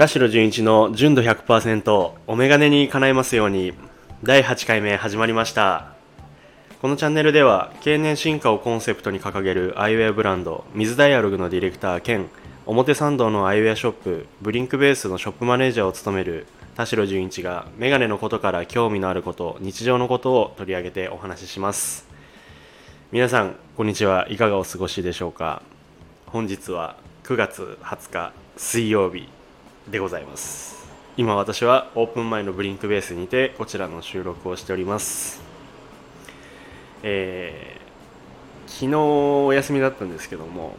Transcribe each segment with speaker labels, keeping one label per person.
Speaker 1: 田代純一の純度100%お眼鏡に叶えますように第8回目始まりました。このチャンネルでは経年進化をコンセプトに掲げるアイウェアブランド水ダイアログのディレクター兼表参道のアイウェアショップブリンクベースのショップマネージャーを務める田代純一がメガネのことから興味のあること日常のことを取り上げてお話しします。皆さんこんにちは。いかがお過ごしでしょうか。本日は9月20日水曜日。でございます。今私はオープン前のブリンクベースにてこちらの収録をしております。えー、昨日お休みだったんですけども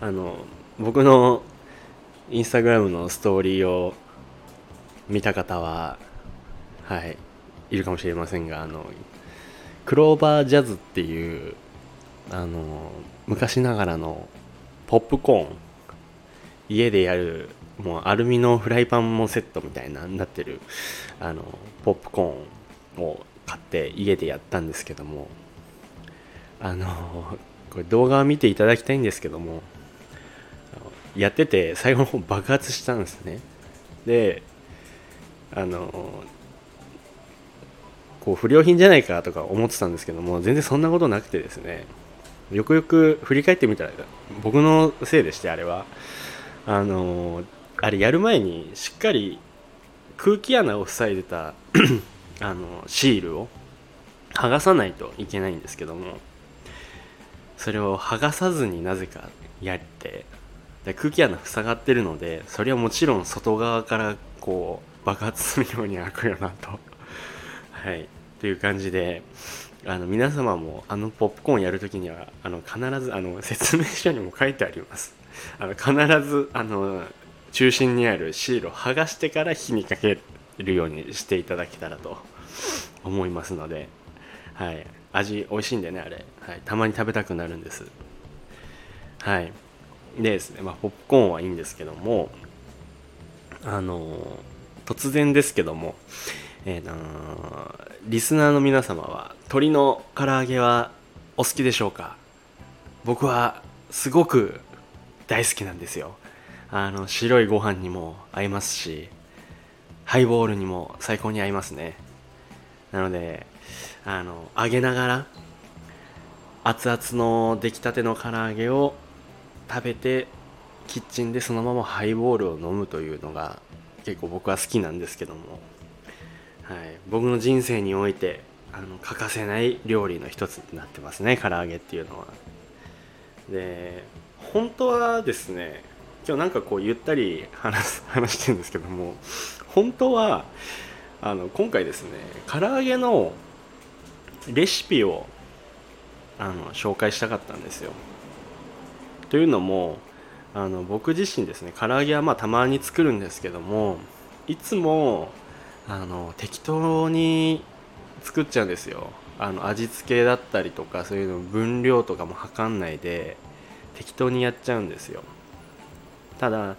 Speaker 1: あの僕のインスタグラムのストーリーを見た方ははいいるかもしれませんがあのクローバージャズっていうあの昔ながらのポップコーン家でやるもうアルミのフライパンもセットみたいななってるあのポップコーンを買って家でやったんですけどもあのこれ動画を見ていただきたいんですけどもやってて最後の方爆発したんですね。であのこう不良品じゃないかとか思ってたんですけども全然そんなことなくてですねよくよく振り返ってみたら僕のせいでしてあれは。あのあれやる前にしっかり空気穴を塞いでた あのシールを剥がさないといけないんですけどもそれを剥がさずになぜかやってで空気穴塞がってるのでそれはもちろん外側からこう爆発するように開くよなと。はい。という感じであの皆様もあのポップコーンやるときにはあの必ずあの説明書にも書いてあります。あの必ずあの中心にあるシールを剥がしてから火にかけるようにしていただけたらと思いますので、はい、味美味しいんでねあれ、はい、たまに食べたくなるんです。はい。でですね、まあ、ポップコーンはいいんですけどもあの突然ですけどもえー、リスナーの皆様は鶏の唐揚げはお好きでしょうか？僕はすごく大好きなんですよ。あの白いご飯にも合いますしハイボールにも最高に合いますね。なのであの揚げながら熱々の出来たての唐揚げを食べてキッチンでそのままハイボールを飲むというのが結構僕は好きなんですけども、はい、僕の人生においてあの欠かせない料理の一つになってますね唐揚げっていうのは。で本当はですね今日なんかこうゆったり話 話してるんですけども本当はあの今回ですね唐揚げのレシピをあの紹介したかったんですよ。というのもあの僕自身ですね唐揚げはまあたまに作るんですけどもいつもあの適当に作っちゃうんですよ。あの味付けだったりとかそういうの分量とかも測んないで適当にやっちゃうんですよ。ただ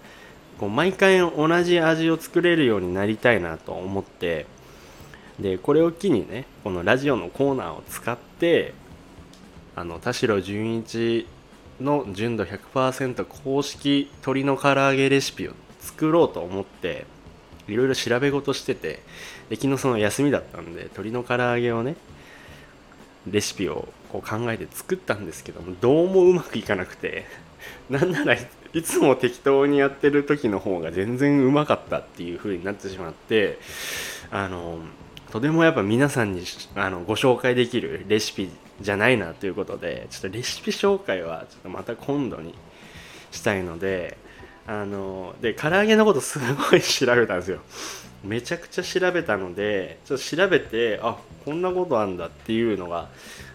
Speaker 1: こう毎回同じ味を作れるようになりたいなと思ってでこれを機にねこのラジオのコーナーを使ってあの田代純一の純度100%公式鶏の唐揚げレシピを作ろうと思っていろいろ調べ事しててで昨日その休みだったんで鶏の唐揚げをねレシピをこう考えて作ったんですけどもどうもうまくいかなくて なんならいつも適当にやってる時の方が全然うまかったっていう風になってしまってあのとてもやっぱ皆さんにあのご紹介できるレシピじゃないなということでちょっとレシピ紹介はちょっとまた今度にしたいのであので唐揚げのことすごい調べたんですよ。めちゃくちゃ調べたのでちょっと調べてあこんなことあんだっていうのが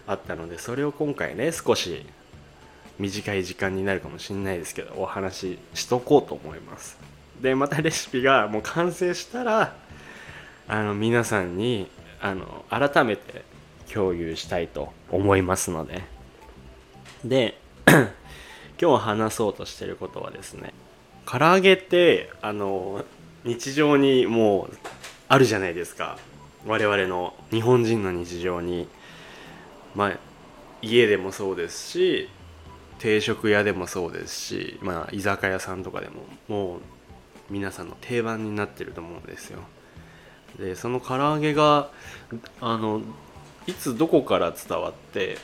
Speaker 1: あったのでそれを今回ね少し短い時間になるかもしれないですけどお話ししとこうと思います。でまたレシピがもう完成したらあの皆さんにあの改めて共有したいと思いますので。で 今日話そうとしてることはですね唐揚げってあの日常にもうあるじゃないですか。我々の日本人の日常に。まあ家でもそうですし定食屋でもそうですし、まあ、居酒屋さんとかでももう皆さんの定番になってると思うんですよ。でその唐揚げがあのいつどこから伝わって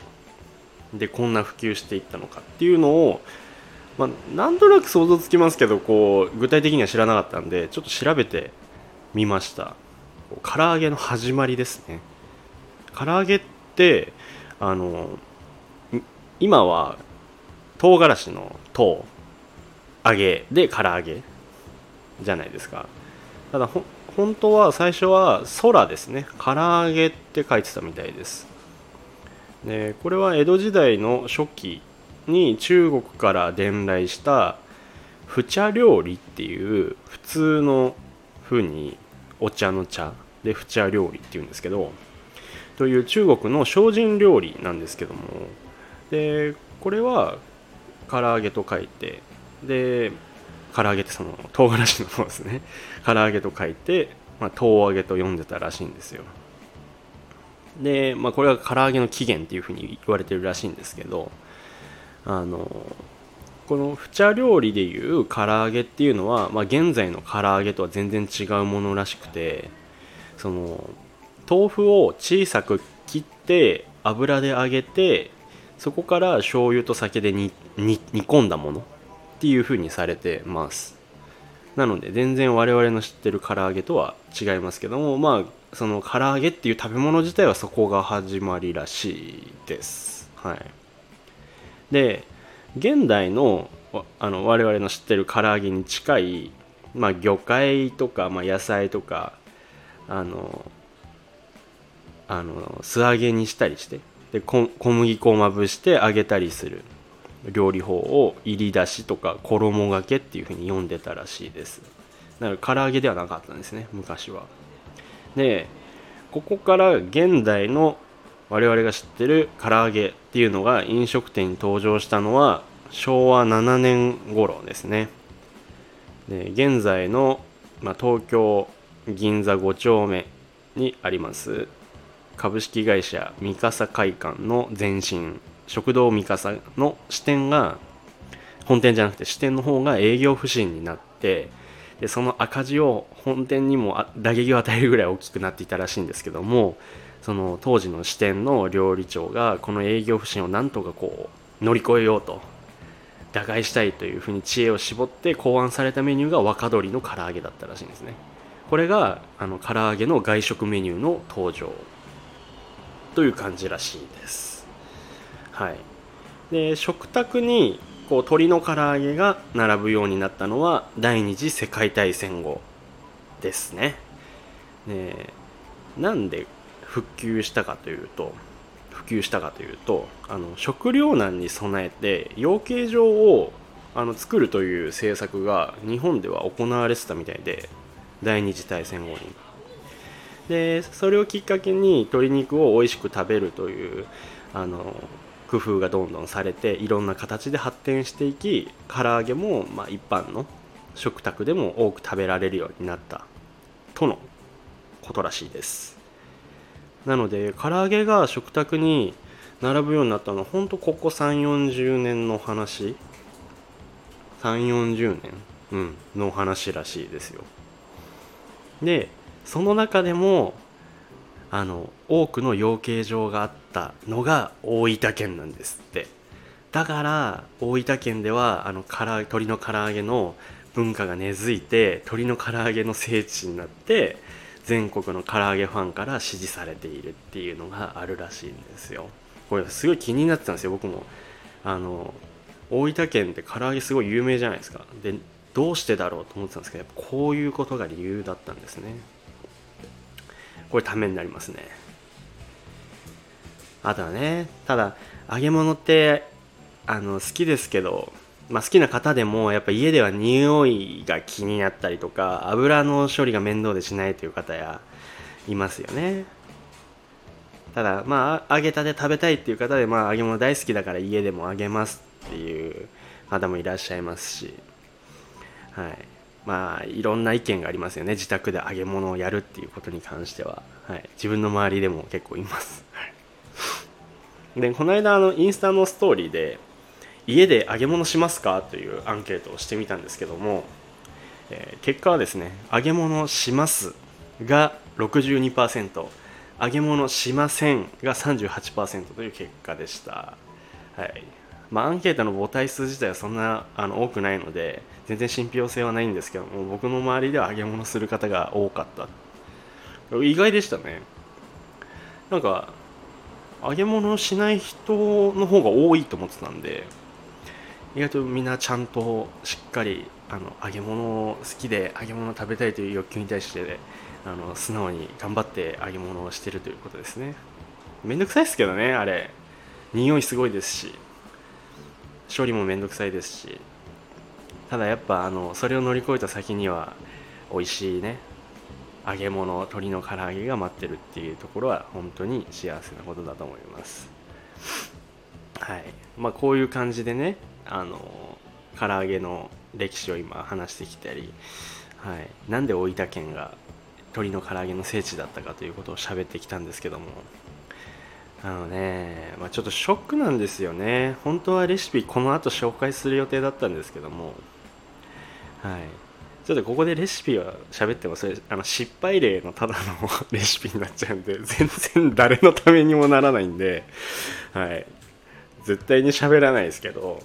Speaker 1: でこんな普及していったのかっていうのを、まあ、なんとなく想像つきますけどこう具体的には知らなかったんでちょっと調べてみました。唐揚げの始まりですね。唐揚げってあの今は唐辛子の唐揚げで唐揚げじゃないですか。ただほ本当は最初は空ですね。唐揚げって書いてたみたいです。でこれは江戸時代の初期に中国から伝来した不茶料理っていう普通の風にお茶の茶で不茶料理っていうんですけどという中国の精進料理なんですけども。でこれは唐揚げと書いてで唐揚げってその唐辛子の方ですね。唐揚げと書いて、まあ、唐揚げと読んでたらしいんですよ。で、まあ、これが唐揚げの起源っていうふうに言われてるらしいんですけどあのこの不茶料理でいう唐揚げっていうのは、まあ、現在の唐揚げとは全然違うものらしくてその豆腐を小さく切って油で揚げてそこから醤油と酒で煮込んだものっていう風にされてます。なので全然我々の知ってる唐揚げとは違いますけどもまあその唐揚げっていう食べ物自体はそこが始まりらしいです。はい。で現代のあの我々の知ってる唐揚げに近い、まあ、魚介とか、まあ、野菜とかあのあの素揚げにしたりしてで小麦粉をまぶして揚げたりする。料理法を入り出しとか衣がけっていうふうに読んでたらしいです。だから唐揚げではなかったんですね昔は。でここから現代の我々が知ってる唐揚げっていうのが飲食店に登場したのは昭和7年頃ですね。で現在の、まあ、東京銀座5丁目にあります株式会社三笠会館の前身食堂三笠の支店が本店じゃなくて支店の方が営業不振になってでその赤字を本店にも打撃を与えるぐらい大きくなっていたらしいんですけどもその当時の支店の料理長がこの営業不振をなんとかこう乗り越えようと打開したいというふうに知恵を絞って考案されたメニューが若鶏の唐揚げだったらしいんですね。これがあの唐揚げの外食メニューの登場。という感じらしいです。はい、で食卓にこう鶏の唐揚げが並ぶようになったのは第二次世界大戦後ですね。でなんで復旧したかというと普及したかというとあの食糧難に備えて養鶏場をあの作るという政策が日本では行われてたみたいで第二次大戦後に。でそれをきっかけに鶏肉を美味しく食べるというあの工夫がどんどんされていろんな形で発展していき唐揚げもま一般の食卓でも多く食べられるようになったとのことらしいです。なので唐揚げが食卓に並ぶようになったのはほんとここ3 4 0年の話。3 4 0年、うん、の話らしいですよ。でその中でもあの多くの養鶏場があったのが大分県なんですって。だから大分県ではあのから鶏の唐揚げの文化が根付いて鶏の唐揚げの聖地になって全国の唐揚げファンから支持されているっていうのがあるらしいんですよ。これすごい気になってたんですよ僕も。あの大分県って唐揚げすごい有名じゃないですか。でどうしてだろうと思ってたんですけどこういうことが理由だったんですね。これためになりますね。あとはねただ揚げ物ってあの好きですけど、まあ、好きな方でもやっぱ家では匂いが気になったりとか油の処理が面倒でしないという方やいますよね。ただまあ揚げたて食べたいっていう方で、まあ、揚げ物大好きだから家でも揚げますっていう方もいらっしゃいますしはい。まあいろんな意見がありますよね。自宅で揚げ物をやるっていうことに関しては、はい、自分の周りでも結構います。でこの間あのインスタのストーリーで家で揚げ物しますか？というアンケートをしてみたんですけどもえー、結果はですね揚げ物しますが62%揚げ物しませんが38%という結果でした。はい。まあ、アンケートの母体数自体はそんなあの多くないので全然信憑性はないんですけども僕の周りでは揚げ物する方が多かった。意外でしたね。なんか揚げ物をしない人の方が多いと思ってたんで意外とみんなちゃんとしっかりあの揚げ物を好きで揚げ物食べたいという欲求に対してあの素直に頑張って揚げ物をしてるということですね。めんどくさいですけどねあれ。匂いすごいですし。処理もめんどくさいですし。ただやっぱあのそれを乗り越えた先には美味しいね揚げ物鶏の唐揚げが待ってるっていうところは本当に幸せなことだと思います。はい。まあこういう感じでねあの唐揚げの歴史を今話してきたり、はい、なんで大分県が鶏の唐揚げの聖地だったかということを喋ってきたんですけども。あのね、まあ、ちょっとショックなんですよね。本当はレシピこの後紹介する予定だったんですけども。はい。ちょっとここでレシピを喋ってもそれあの失敗例のただのレシピになっちゃうんで 全然誰のためにもならないんではい。絶対に喋らないですけど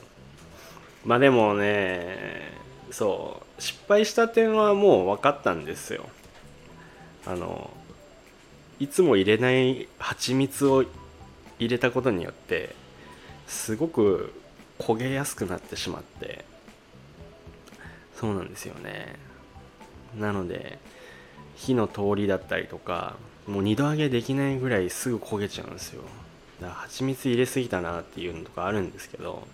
Speaker 1: まあでもねそう失敗した点はもう分かったんですよ。あのいつも入れない蜂蜜を入れたことによってすごく焦げやすくなってしまってそうなんですよね。なので火の通りだったりとかもう二度揚げできないぐらいすぐ焦げちゃうんですよ。だから蜂蜜入れすぎたなっていうのとかあるんですけど、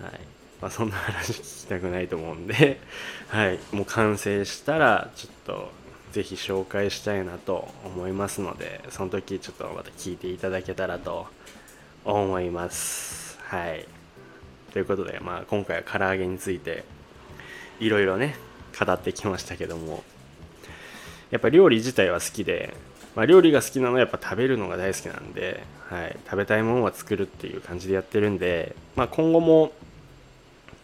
Speaker 1: はい。まあ、そんな話聞きたくないと思うんで、はい、もう完成したらちょっとぜひ紹介したいなと思いますのでその時ちょっとまた聞いていただけたらと思います。はい。ということで、まあ、今回は唐揚げについていろいろね語ってきましたけども。やっぱ料理自体は好きで、まあ、料理が好きなのはやっぱ食べるのが大好きなんで、はい、食べたいものは作るっていう感じでやってるんで、まあ、今後も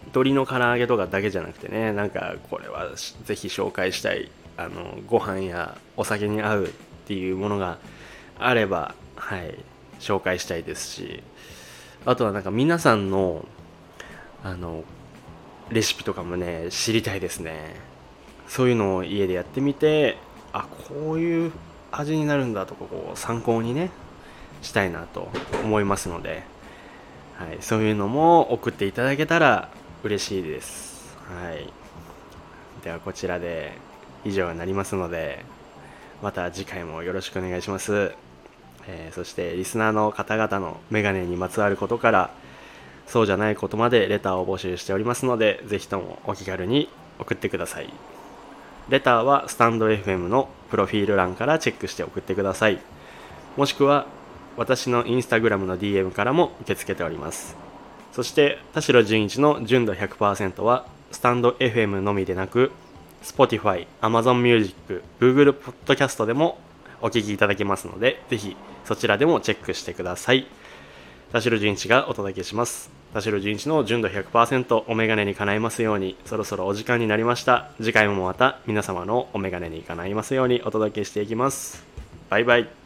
Speaker 1: 鶏の唐揚げとかだけじゃなくてねなんかこれはぜひ紹介したいあのご飯やお酒に合うっていうものがあればはい。紹介したいですし。あとはなんか皆さんのあのレシピとかもね知りたいですね。そういうのを家でやってみてあこういう味になるんだとかこう参考にねしたいなと思いますので、はい、そういうのも送っていただけたら嬉しいです、はい、ではこちらで以上になりますのでまた次回もよろしくお願いします、えー、そしてリスナーの方々のメガネにまつわることからそうじゃないことまでレターを募集しておりますのでぜひともお気軽に送ってください。レターはスタンド FM のプロフィール欄からチェックして送ってください。もしくは私のインスタグラムの DM からも受け付けております。そして田代純一の純度100%はスタンド FM のみでなく Spotify、Amazon Music、Google Podcast でもお聴きいただけますのでぜひそちらでもチェックしてください。田代純一がお届けします。田代純一の純度100%お眼鏡に叶いますように。そろそろお時間になりました。次回もまた皆様のお眼鏡に叶いますようにお届けしていきます。バイバイ。